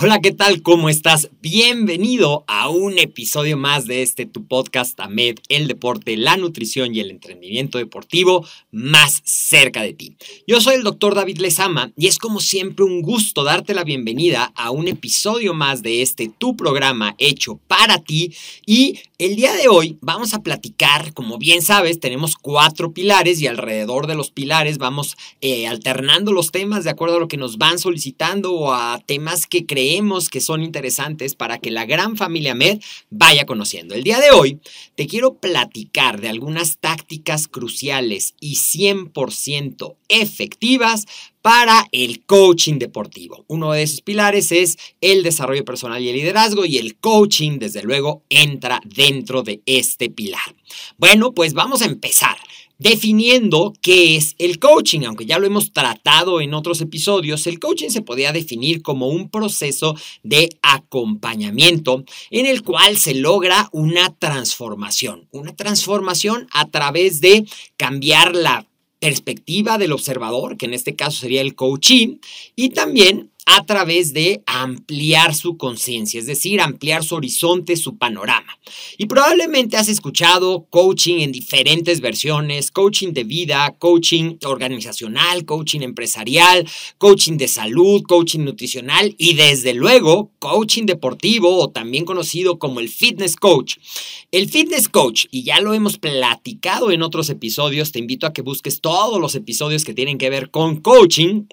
Hola, ¿qué tal? ¿Cómo estás? Bienvenido a un episodio más de este tu podcast AMED, el deporte, la nutrición y el entrenamiento deportivo más cerca de ti. Yo soy el doctor David Lezama y es como siempre un gusto darte la bienvenida a un episodio más de este tu programa hecho para ti y el día de hoy vamos a platicar, como bien sabes, tenemos cuatro pilares y alrededor de los pilares vamos eh, alternando los temas de acuerdo a lo que nos van solicitando o a temas que creemos que son interesantes para que la gran familia MED vaya conociendo. El día de hoy te quiero platicar de algunas tácticas cruciales y 100% efectivas para el coaching deportivo. Uno de esos pilares es el desarrollo personal y el liderazgo y el coaching, desde luego, entra dentro de este pilar. Bueno, pues vamos a empezar definiendo qué es el coaching. Aunque ya lo hemos tratado en otros episodios, el coaching se podría definir como un proceso de acompañamiento en el cual se logra una transformación. Una transformación a través de cambiar la perspectiva del observador, que en este caso sería el coaching, y también a través de ampliar su conciencia, es decir, ampliar su horizonte, su panorama. Y probablemente has escuchado coaching en diferentes versiones, coaching de vida, coaching organizacional, coaching empresarial, coaching de salud, coaching nutricional y desde luego coaching deportivo o también conocido como el fitness coach. El fitness coach, y ya lo hemos platicado en otros episodios, te invito a que busques todos los episodios que tienen que ver con coaching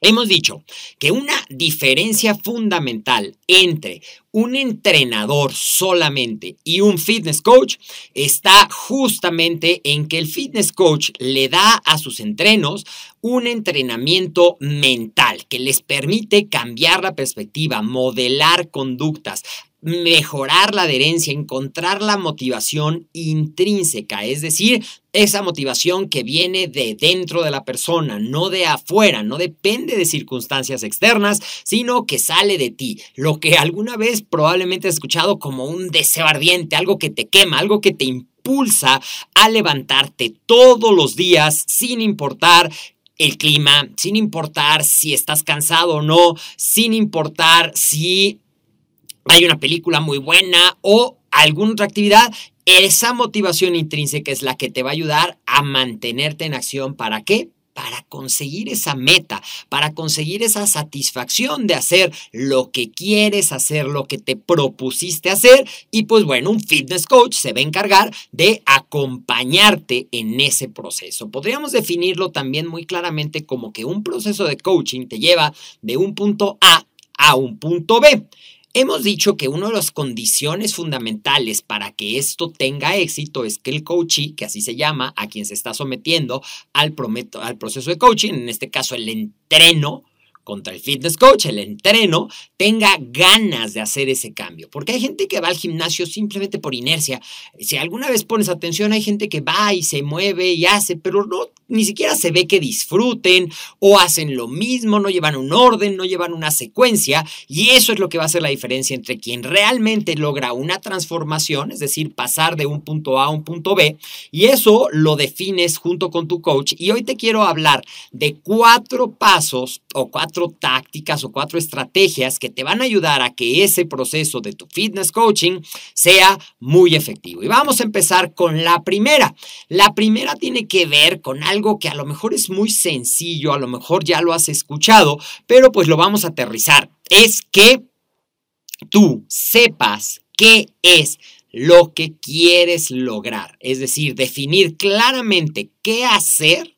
Hemos dicho que una diferencia fundamental entre un entrenador solamente y un fitness coach está justamente en que el fitness coach le da a sus entrenos un entrenamiento mental que les permite cambiar la perspectiva, modelar conductas, mejorar la adherencia, encontrar la motivación intrínseca, es decir, esa motivación que viene de dentro de la persona, no de afuera, no depende de circunstancias externas, sino que sale de ti, lo que alguna vez probablemente has escuchado como un deseo ardiente, algo que te quema, algo que te impulsa a levantarte todos los días sin importar el clima, sin importar si estás cansado o no, sin importar si hay una película muy buena o alguna otra actividad, esa motivación intrínseca es la que te va a ayudar a mantenerte en acción. ¿Para qué? Para conseguir esa meta, para conseguir esa satisfacción de hacer lo que quieres hacer, lo que te propusiste hacer. Y pues bueno, un fitness coach se va a encargar de acompañarte en ese proceso. Podríamos definirlo también muy claramente como que un proceso de coaching te lleva de un punto A a un punto B. Hemos dicho que una de las condiciones fundamentales para que esto tenga éxito es que el coachee, que así se llama, a quien se está sometiendo al, al proceso de coaching, en este caso el entreno, contra el fitness coach, el entreno, tenga ganas de hacer ese cambio. Porque hay gente que va al gimnasio simplemente por inercia. Si alguna vez pones atención, hay gente que va y se mueve y hace, pero no, ni siquiera se ve que disfruten o hacen lo mismo, no llevan un orden, no llevan una secuencia. Y eso es lo que va a hacer la diferencia entre quien realmente logra una transformación, es decir, pasar de un punto A a un punto B. Y eso lo defines junto con tu coach. Y hoy te quiero hablar de cuatro pasos o cuatro tácticas o cuatro estrategias que te van a ayudar a que ese proceso de tu fitness coaching sea muy efectivo. Y vamos a empezar con la primera. La primera tiene que ver con algo que a lo mejor es muy sencillo, a lo mejor ya lo has escuchado, pero pues lo vamos a aterrizar. Es que tú sepas qué es lo que quieres lograr. Es decir, definir claramente qué hacer,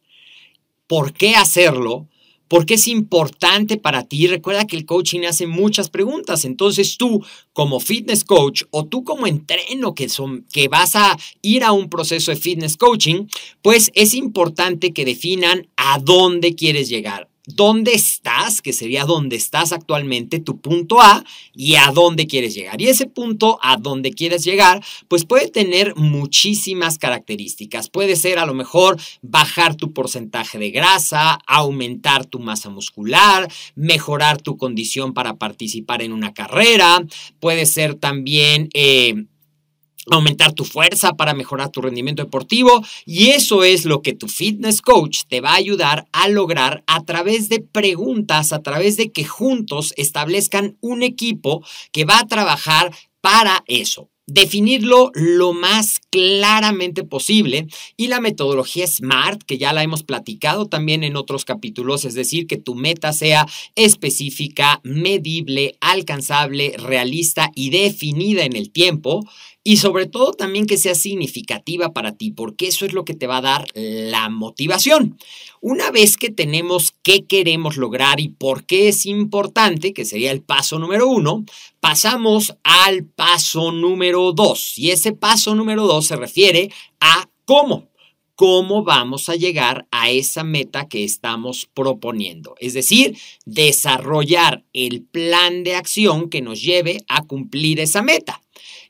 por qué hacerlo, por qué es importante para ti. Recuerda que el coaching hace muchas preguntas. Entonces tú como fitness coach o tú como entreno que, son, que vas a ir a un proceso de fitness coaching, pues es importante que definan a dónde quieres llegar dónde estás, que sería dónde estás actualmente, tu punto A, y a dónde quieres llegar. Y ese punto a dónde quieres llegar, pues puede tener muchísimas características. Puede ser a lo mejor bajar tu porcentaje de grasa, aumentar tu masa muscular, mejorar tu condición para participar en una carrera, puede ser también... Eh, aumentar tu fuerza para mejorar tu rendimiento deportivo y eso es lo que tu fitness coach te va a ayudar a lograr a través de preguntas, a través de que juntos establezcan un equipo que va a trabajar para eso. Definirlo lo más claramente posible y la metodología SMART, que ya la hemos platicado también en otros capítulos, es decir, que tu meta sea específica, medible, alcanzable, realista y definida en el tiempo, y sobre todo también que sea significativa para ti, porque eso es lo que te va a dar la motivación. Una vez que tenemos qué queremos lograr y por qué es importante, que sería el paso número uno, pasamos al paso número dos. Y ese paso número dos se refiere a cómo cómo vamos a llegar a esa meta que estamos proponiendo. Es decir, desarrollar el plan de acción que nos lleve a cumplir esa meta.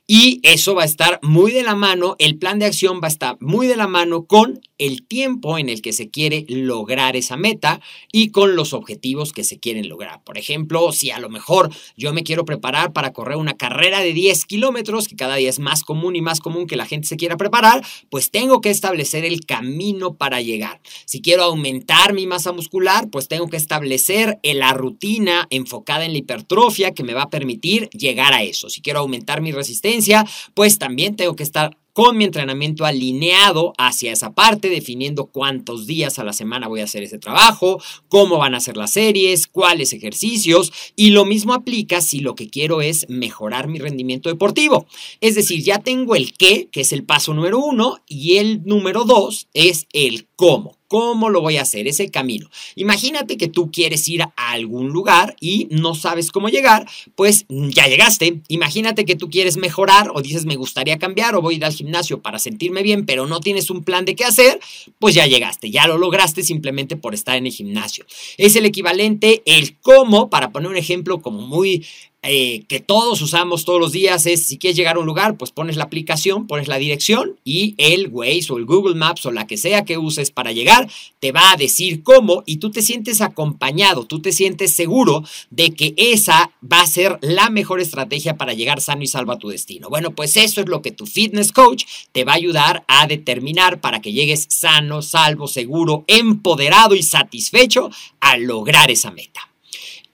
Y eso va a estar muy de la mano, el plan de acción va a estar muy de la mano con el tiempo en el que se quiere lograr esa meta y con los objetivos que se quieren lograr. Por ejemplo, si a lo mejor yo me quiero preparar para correr una carrera de 10 kilómetros, que cada día es más común y más común que la gente se quiera preparar, pues tengo que establecer el camino para llegar. Si quiero aumentar mi masa muscular, pues tengo que establecer la rutina enfocada en la hipertrofia que me va a permitir llegar a eso. Si quiero aumentar mi resistencia, pues también tengo que estar con mi entrenamiento alineado hacia esa parte, definiendo cuántos días a la semana voy a hacer ese trabajo, cómo van a ser las series, cuáles ejercicios, y lo mismo aplica si lo que quiero es mejorar mi rendimiento deportivo. Es decir, ya tengo el qué, que es el paso número uno, y el número dos es el cómo. ¿Cómo lo voy a hacer? Ese camino. Imagínate que tú quieres ir a algún lugar y no sabes cómo llegar, pues ya llegaste. Imagínate que tú quieres mejorar o dices me gustaría cambiar o voy a ir al gimnasio para sentirme bien, pero no tienes un plan de qué hacer, pues ya llegaste, ya lo lograste simplemente por estar en el gimnasio. Es el equivalente, el cómo, para poner un ejemplo como muy eh, que todos usamos todos los días es si quieres llegar a un lugar, pues pones la aplicación, pones la dirección y el Waze o el Google Maps o la que sea que uses para llegar te va a decir cómo y tú te sientes acompañado, tú te sientes seguro de que esa va a ser la mejor estrategia para llegar sano y salvo a tu destino. Bueno, pues eso es lo que tu fitness coach te va a ayudar a determinar para que llegues sano, salvo, seguro, empoderado y satisfecho a lograr esa meta.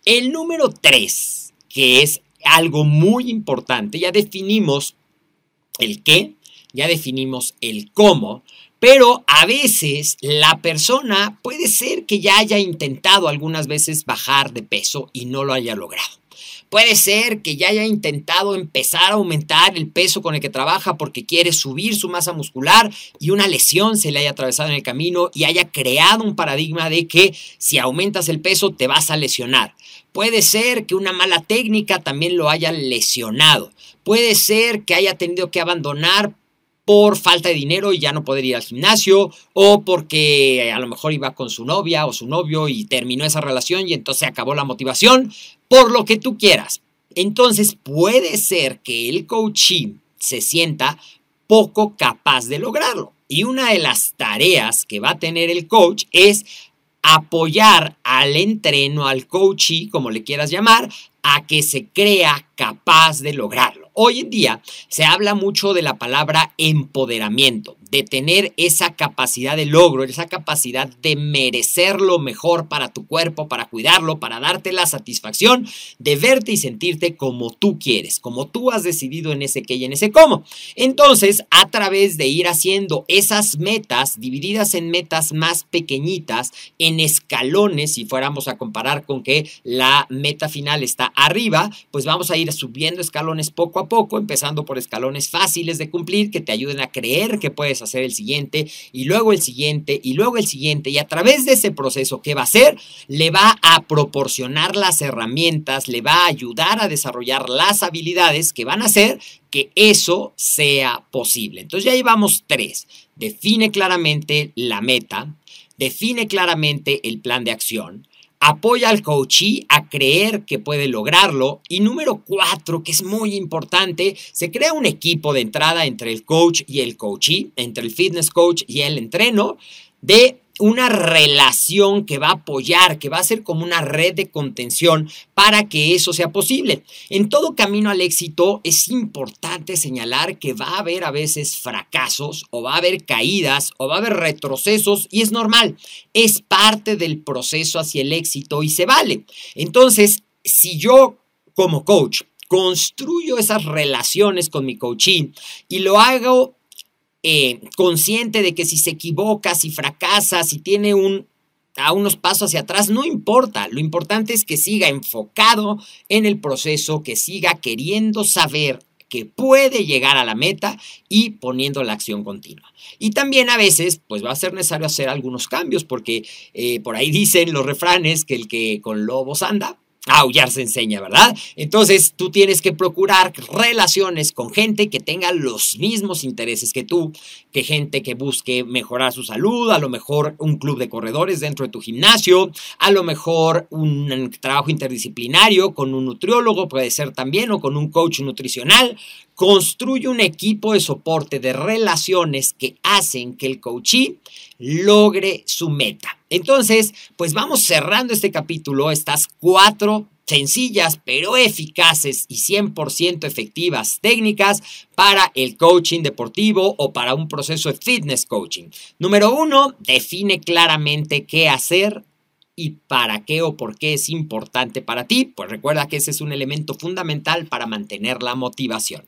El número 3 que es algo muy importante. Ya definimos el qué, ya definimos el cómo, pero a veces la persona puede ser que ya haya intentado algunas veces bajar de peso y no lo haya logrado. Puede ser que ya haya intentado empezar a aumentar el peso con el que trabaja porque quiere subir su masa muscular y una lesión se le haya atravesado en el camino y haya creado un paradigma de que si aumentas el peso te vas a lesionar. Puede ser que una mala técnica también lo haya lesionado. Puede ser que haya tenido que abandonar por falta de dinero y ya no poder ir al gimnasio, o porque a lo mejor iba con su novia o su novio y terminó esa relación y entonces acabó la motivación, por lo que tú quieras. Entonces puede ser que el coaching se sienta poco capaz de lograrlo. Y una de las tareas que va a tener el coach es apoyar al entreno, al coachee, como le quieras llamar, a que se crea capaz de lograrlo. Hoy en día se habla mucho de la palabra empoderamiento de tener esa capacidad de logro, esa capacidad de merecer lo mejor para tu cuerpo, para cuidarlo, para darte la satisfacción de verte y sentirte como tú quieres, como tú has decidido en ese qué y en ese cómo. Entonces, a través de ir haciendo esas metas divididas en metas más pequeñitas, en escalones, si fuéramos a comparar con que la meta final está arriba, pues vamos a ir subiendo escalones poco a poco, empezando por escalones fáciles de cumplir que te ayuden a creer que puedes hacer el siguiente y luego el siguiente y luego el siguiente y a través de ese proceso que va a hacer le va a proporcionar las herramientas, le va a ayudar a desarrollar las habilidades que van a hacer que eso sea posible. Entonces ya llevamos tres. Define claramente la meta, define claramente el plan de acción, apoya al coachee a creer que puede lograrlo. Y número cuatro, que es muy importante, se crea un equipo de entrada entre el coach y el coachee, entre el fitness coach y el entreno, de una relación que va a apoyar, que va a ser como una red de contención para que eso sea posible. En todo camino al éxito es importante señalar que va a haber a veces fracasos o va a haber caídas o va a haber retrocesos y es normal. Es parte del proceso hacia el éxito y se vale. Entonces, si yo como coach construyo esas relaciones con mi coaching y lo hago eh, consciente de que si se equivoca, si fracasa, si tiene un a unos pasos hacia atrás, no importa. Lo importante es que siga enfocado en el proceso, que siga queriendo saber que puede llegar a la meta y poniendo la acción continua. Y también a veces, pues va a ser necesario hacer algunos cambios, porque eh, por ahí dicen los refranes que el que con lobos anda, aullar se enseña, ¿verdad? Entonces tú tienes que procurar relaciones con gente que tenga los mismos intereses que tú, que gente que busque mejorar su salud, a lo mejor un club de corredores dentro de tu gimnasio, a lo mejor un trabajo interdisciplinario con un nutriólogo, puede ser también, o con un coach nutricional. Construye un equipo de soporte de relaciones que hacen que el coachee logre su meta. Entonces, pues vamos cerrando este capítulo, estas cuatro sencillas pero eficaces y 100% efectivas técnicas para el coaching deportivo o para un proceso de fitness coaching. Número uno, define claramente qué hacer y para qué o por qué es importante para ti, pues recuerda que ese es un elemento fundamental para mantener la motivación.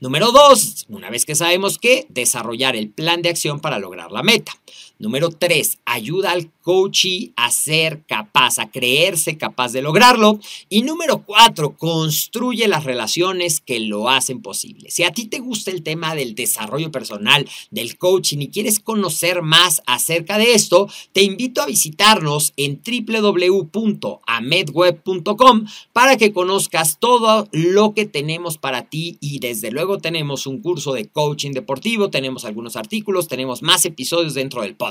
Número dos, una vez que sabemos que, desarrollar el plan de acción para lograr la meta. Número tres, ayuda al coachee a ser capaz, a creerse capaz de lograrlo. Y número cuatro, construye las relaciones que lo hacen posible. Si a ti te gusta el tema del desarrollo personal, del coaching y quieres conocer más acerca de esto, te invito a visitarnos en www.amedweb.com para que conozcas todo lo que tenemos para ti y desde luego tenemos un curso de coaching deportivo, tenemos algunos artículos, tenemos más episodios dentro del podcast.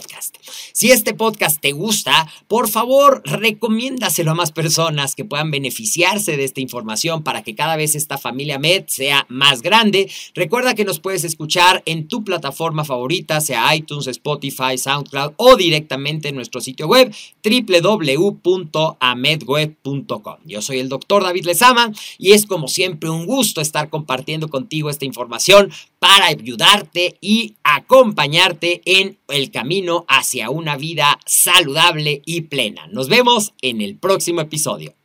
Si este podcast te gusta, por favor recomiéndaselo a más personas que puedan beneficiarse de esta información para que cada vez esta familia Med sea más grande. Recuerda que nos puedes escuchar en tu plataforma favorita, sea iTunes, Spotify, SoundCloud o directamente en nuestro sitio web www www.amedweb.com. Yo soy el doctor David Lezama y es como siempre un gusto estar compartiendo contigo esta información para ayudarte y acompañarte en el hacia una vida saludable y plena. Nos vemos en el próximo episodio.